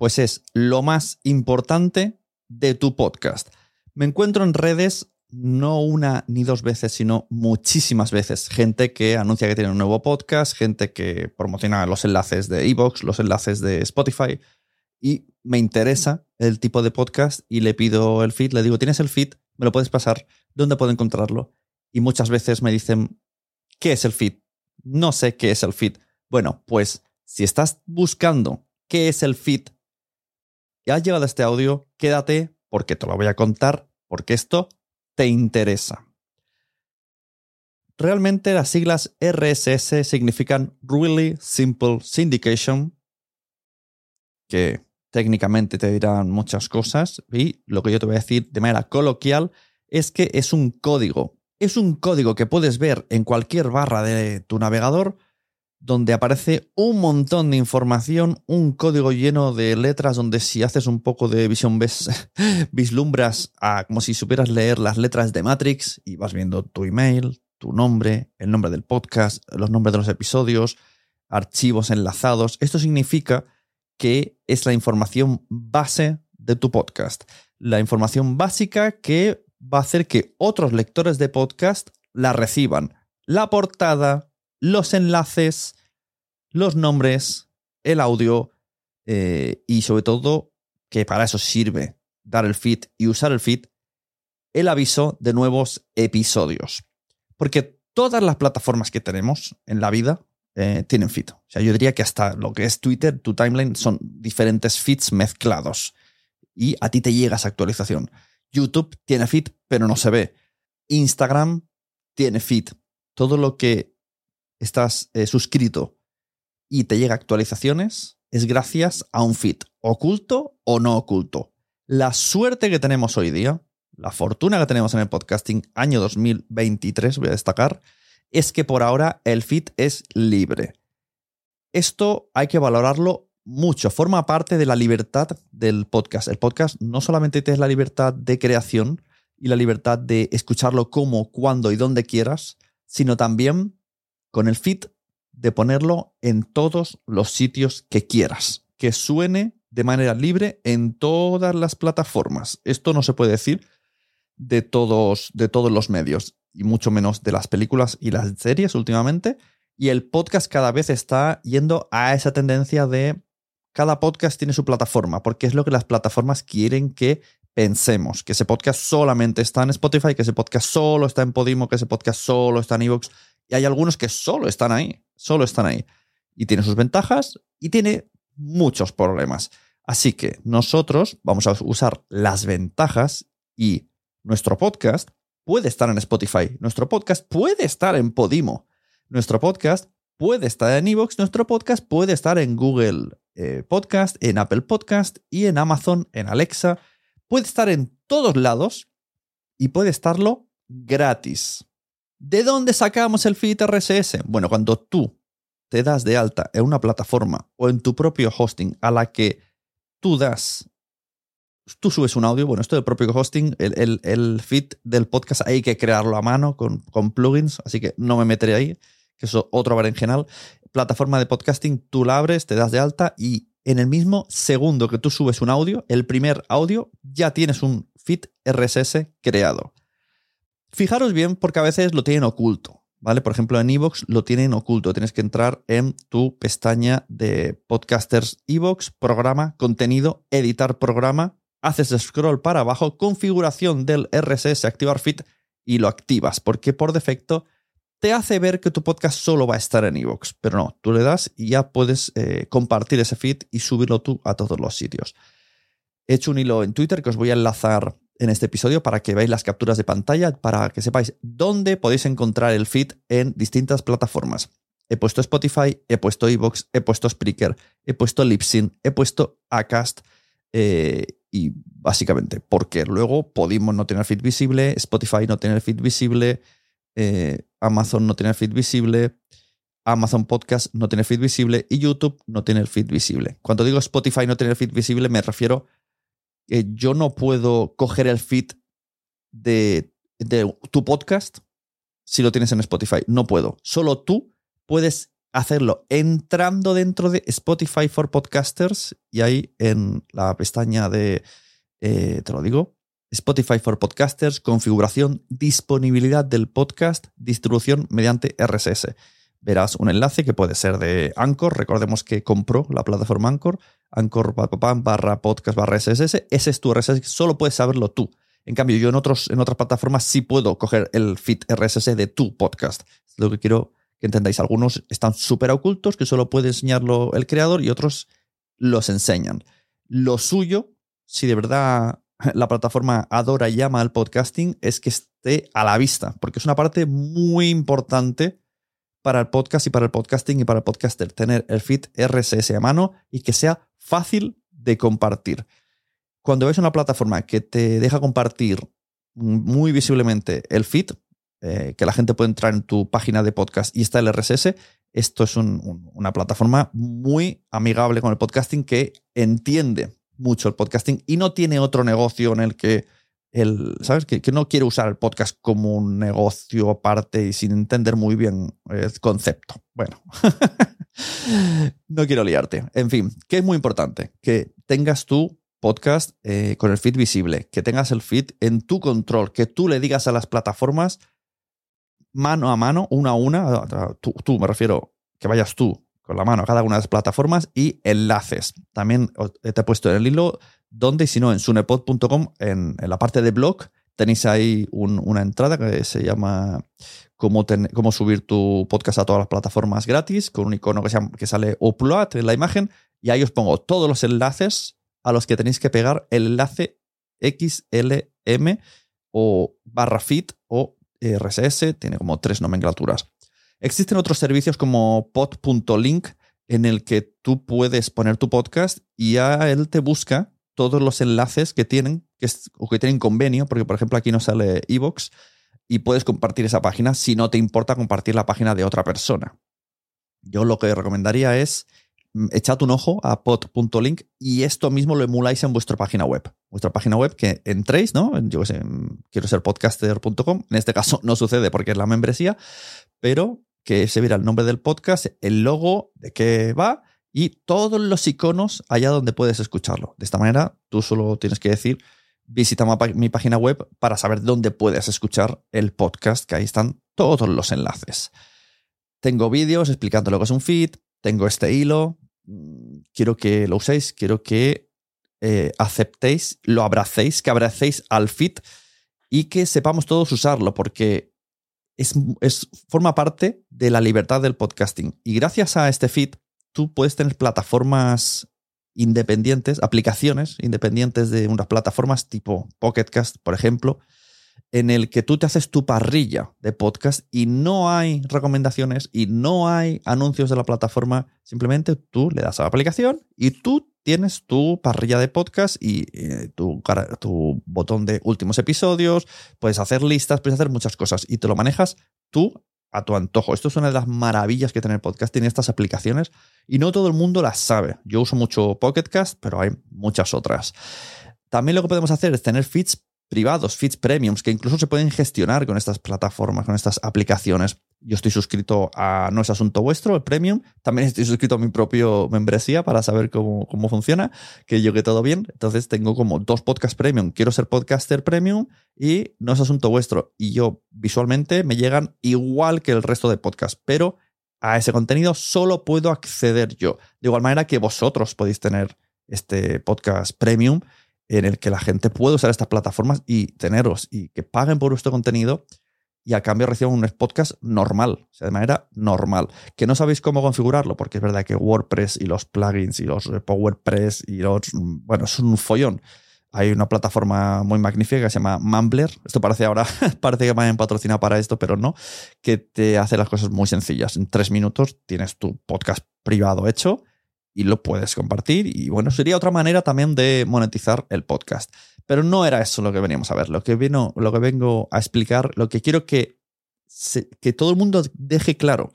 Pues es lo más importante de tu podcast. Me encuentro en redes no una ni dos veces, sino muchísimas veces. Gente que anuncia que tiene un nuevo podcast, gente que promociona los enlaces de Evox, los enlaces de Spotify. Y me interesa el tipo de podcast y le pido el feed. Le digo, ¿tienes el feed? ¿Me lo puedes pasar? ¿Dónde puedo encontrarlo? Y muchas veces me dicen, ¿qué es el feed? No sé qué es el feed. Bueno, pues si estás buscando qué es el feed y has llegado a este audio, quédate porque te lo voy a contar, porque esto te interesa. Realmente las siglas RSS significan Really Simple Syndication, que técnicamente te dirán muchas cosas, y lo que yo te voy a decir de manera coloquial es que es un código. Es un código que puedes ver en cualquier barra de tu navegador donde aparece un montón de información, un código lleno de letras donde si haces un poco de visión ves, vislumbras a, como si supieras leer las letras de Matrix y vas viendo tu email, tu nombre, el nombre del podcast, los nombres de los episodios, archivos enlazados. Esto significa que es la información base de tu podcast, la información básica que va a hacer que otros lectores de podcast la reciban. La portada, los enlaces, los nombres, el audio eh, y sobre todo que para eso sirve dar el feed y usar el feed, el aviso de nuevos episodios. Porque todas las plataformas que tenemos en la vida eh, tienen feed. O sea, yo diría que hasta lo que es Twitter, tu timeline, son diferentes feeds mezclados. Y a ti te llega esa actualización. YouTube tiene feed, pero no se ve. Instagram tiene feed. Todo lo que estás eh, suscrito y te llega actualizaciones es gracias a un feed, oculto o no oculto. La suerte que tenemos hoy día, la fortuna que tenemos en el podcasting año 2023, voy a destacar, es que por ahora el feed es libre. Esto hay que valorarlo mucho, forma parte de la libertad del podcast. El podcast no solamente tienes la libertad de creación y la libertad de escucharlo como, cuando y donde quieras, sino también con el feed de ponerlo en todos los sitios que quieras, que suene de manera libre en todas las plataformas. Esto no se puede decir de todos, de todos los medios. y mucho menos de las películas y las series últimamente. Y el podcast cada vez está yendo a esa tendencia de cada podcast tiene su plataforma, porque es lo que las plataformas quieren que pensemos, que ese podcast solamente está en Spotify, que ese podcast solo está en Podimo, que ese podcast solo está en Evox. Y hay algunos que solo están ahí, solo están ahí. Y tiene sus ventajas y tiene muchos problemas. Así que nosotros vamos a usar las ventajas y nuestro podcast puede estar en Spotify, nuestro podcast puede estar en Podimo, nuestro podcast puede estar en Evox, nuestro podcast puede estar en Google eh, Podcast, en Apple Podcast y en Amazon, en Alexa. Puede estar en todos lados y puede estarlo gratis. ¿De dónde sacamos el feed RSS? Bueno, cuando tú te das de alta en una plataforma o en tu propio hosting a la que tú das, tú subes un audio, bueno, esto del propio hosting, el, feed del podcast hay que crearlo a mano con, con plugins, así que no me meteré ahí, que es otro berenjenal plataforma de podcasting, tú la abres, te das de alta y en el mismo segundo que tú subes un audio, el primer audio, ya tienes un feed RSS creado. Fijaros bien porque a veces lo tienen oculto, ¿vale? Por ejemplo, en Evox lo tienen oculto. Tienes que entrar en tu pestaña de podcasters Evox, programa, contenido, editar programa, haces scroll para abajo, configuración del RSS, activar feed y lo activas porque por defecto te hace ver que tu podcast solo va a estar en iVoox, pero no, tú le das y ya puedes eh, compartir ese feed y subirlo tú a todos los sitios. He hecho un hilo en Twitter que os voy a enlazar en este episodio para que veáis las capturas de pantalla, para que sepáis dónde podéis encontrar el feed en distintas plataformas. He puesto Spotify, he puesto iVoox, he puesto Spreaker, he puesto Libsyn, he puesto Acast eh, y básicamente porque luego Podimo no tener feed visible, Spotify no tener feed visible, eh, Amazon no tiene el feed visible, Amazon Podcast no tiene feed visible y YouTube no tiene el feed visible. Cuando digo Spotify no tiene el feed visible, me refiero yo no puedo coger el feed de, de tu podcast si lo tienes en Spotify. No puedo. Solo tú puedes hacerlo entrando dentro de Spotify for Podcasters y ahí en la pestaña de, eh, te lo digo, Spotify for Podcasters, configuración, disponibilidad del podcast, distribución mediante RSS. Verás un enlace que puede ser de Anchor, recordemos que compró la plataforma Anchor, Anchor barra podcast barra RSS, ese es tu RSS, solo puedes saberlo tú. En cambio, yo en, otros, en otras plataformas sí puedo coger el feed RSS de tu podcast. Es lo que quiero que entendáis. Algunos están súper ocultos, que solo puede enseñarlo el creador, y otros los enseñan. Lo suyo, si de verdad la plataforma adora y llama al podcasting es que esté a la vista, porque es una parte muy importante para el podcast y para el podcasting y para el podcaster, tener el feed RSS a mano y que sea fácil de compartir. Cuando ves una plataforma que te deja compartir muy visiblemente el feed, eh, que la gente puede entrar en tu página de podcast y está el RSS, esto es una plataforma muy amigable con el podcasting que entiende mucho el podcasting y no tiene otro negocio en el que el, ¿sabes? Que, no quiere usar el podcast como un negocio aparte y sin entender muy bien el concepto. Bueno, no quiero liarte. En fin, que es muy importante que tengas tu podcast eh, con el feed visible, que tengas el feed en tu control, que tú le digas a las plataformas mano a mano, una a una, tú, tú me refiero, que vayas tú con la mano a cada una de las plataformas y enlaces. También te he puesto en el hilo donde, si no, en sunepod.com, en, la parte de blog, tenéis ahí una entrada que se llama cómo, subir tu podcast a todas las plataformas gratis, con un icono que, que sale upload en la imagen, y ahí os pongo todos los enlaces a los que tenéis que pegar el enlace XLM o barra fit o RSS, tiene como tres nomenclaturas. Existen otros servicios como pod.link en el que tú puedes poner tu podcast y a él te busca todos los enlaces que tienen que o que tienen convenio, porque por ejemplo aquí no sale Evox y puedes compartir esa página si no te importa compartir la página de otra persona. Yo lo que recomendaría es mm, echad un ojo a pod.link y esto mismo lo emuláis en vuestra página web. Vuestra página web que entréis, ¿no? Yo sé, quiero ser podcaster.com. En este caso no sucede porque es la membresía, pero que se verá el nombre del podcast, el logo, de qué va y todos los iconos allá donde puedes escucharlo. De esta manera, tú solo tienes que decir visita mi página web para saber dónde puedes escuchar el podcast, que ahí están todos los enlaces. Tengo vídeos explicando lo que es un feed, tengo este hilo, mm, quiero que lo uséis, quiero que eh, aceptéis, lo abracéis, que abracéis al feed y que sepamos todos usarlo, porque es, es, forma parte de la libertad del podcasting. Y gracias a este feed, tú puedes tener plataformas independientes, aplicaciones independientes de unas plataformas tipo Pocketcast, por ejemplo, en el que tú te haces tu parrilla de podcast y no hay recomendaciones y no hay anuncios de la plataforma, simplemente tú le das a la aplicación y tú tienes tu parrilla de podcast y eh, tu, tu botón de últimos episodios, puedes hacer listas, puedes hacer muchas cosas y te lo manejas tú a tu antojo. Esto es una de las maravillas que tiene el podcast, tiene estas aplicaciones y no todo el mundo las sabe. Yo uso mucho Pocketcast, pero hay muchas otras. También lo que podemos hacer es tener feeds privados, feeds premiums, que incluso se pueden gestionar con estas plataformas, con estas aplicaciones. Yo estoy suscrito a No es Asunto Vuestro, el premium. También estoy suscrito a mi propio membresía para saber cómo, cómo funciona, que yo que todo bien. Entonces tengo como dos podcasts premium. Quiero ser podcaster premium y No es Asunto Vuestro. Y yo visualmente me llegan igual que el resto de podcasts, pero a ese contenido solo puedo acceder yo. De igual manera que vosotros podéis tener este podcast premium en el que la gente puede usar estas plataformas y teneros y que paguen por vuestro contenido y a cambio reciban un podcast normal, o sea, de manera normal. Que no sabéis cómo configurarlo, porque es verdad que WordPress y los plugins y los PowerPress y los. Bueno, es un follón. Hay una plataforma muy magnífica que se llama Mumbler. Esto parece ahora, parece que me han patrocinado para esto, pero no. Que te hace las cosas muy sencillas. En tres minutos tienes tu podcast privado hecho y lo puedes compartir. Y bueno, sería otra manera también de monetizar el podcast. Pero no era eso lo que veníamos a ver. Lo que, vino, lo que vengo a explicar, lo que quiero que, que todo el mundo deje claro.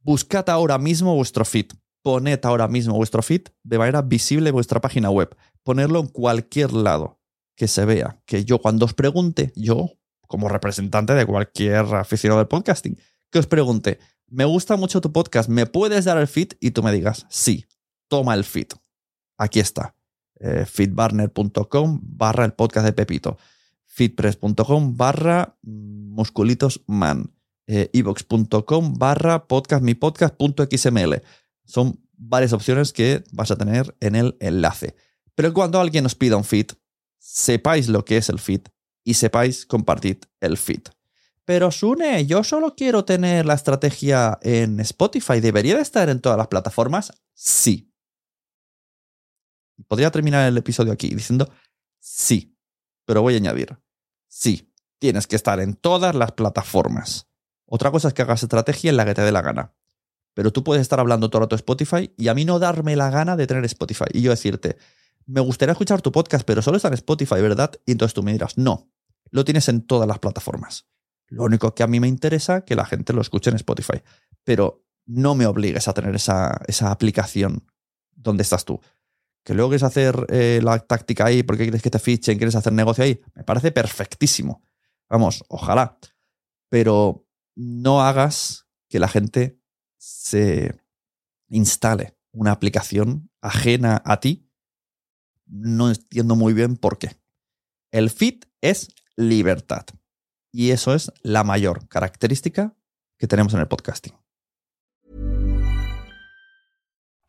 Buscad ahora mismo vuestro feed. Poned ahora mismo vuestro feed de manera visible en vuestra página web. Ponerlo en cualquier lado que se vea. Que yo cuando os pregunte, yo como representante de cualquier aficionado del podcasting, que os pregunte, me gusta mucho tu podcast, ¿me puedes dar el feed? Y tú me digas, sí, toma el feed. Aquí está. Eh, feedbarner.com barra el podcast de Pepito. feedpress.com barra musculitos man. Eh, evox.com barra podcast mi podcast.xml. Son varias opciones que vas a tener en el enlace. Pero cuando alguien os pida un feed, sepáis lo que es el feed y sepáis compartir el feed. Pero Sune, yo solo quiero tener la estrategia en Spotify. ¿Debería de estar en todas las plataformas? Sí podría terminar el episodio aquí diciendo sí, pero voy a añadir sí, tienes que estar en todas las plataformas. Otra cosa es que hagas estrategia en la que te dé la gana. Pero tú puedes estar hablando todo el rato Spotify y a mí no darme la gana de tener Spotify. Y yo decirte, me gustaría escuchar tu podcast, pero solo está en Spotify, ¿verdad? Y entonces tú me dirás, no, lo tienes en todas las plataformas. Lo único que a mí me interesa es que la gente lo escuche en Spotify. Pero no me obligues a tener esa, esa aplicación donde estás tú que luego quieres hacer eh, la táctica ahí porque quieres que te fichen, quieres hacer negocio ahí, me parece perfectísimo. Vamos, ojalá. Pero no hagas que la gente se instale una aplicación ajena a ti. No entiendo muy bien por qué. El fit es libertad. Y eso es la mayor característica que tenemos en el podcasting.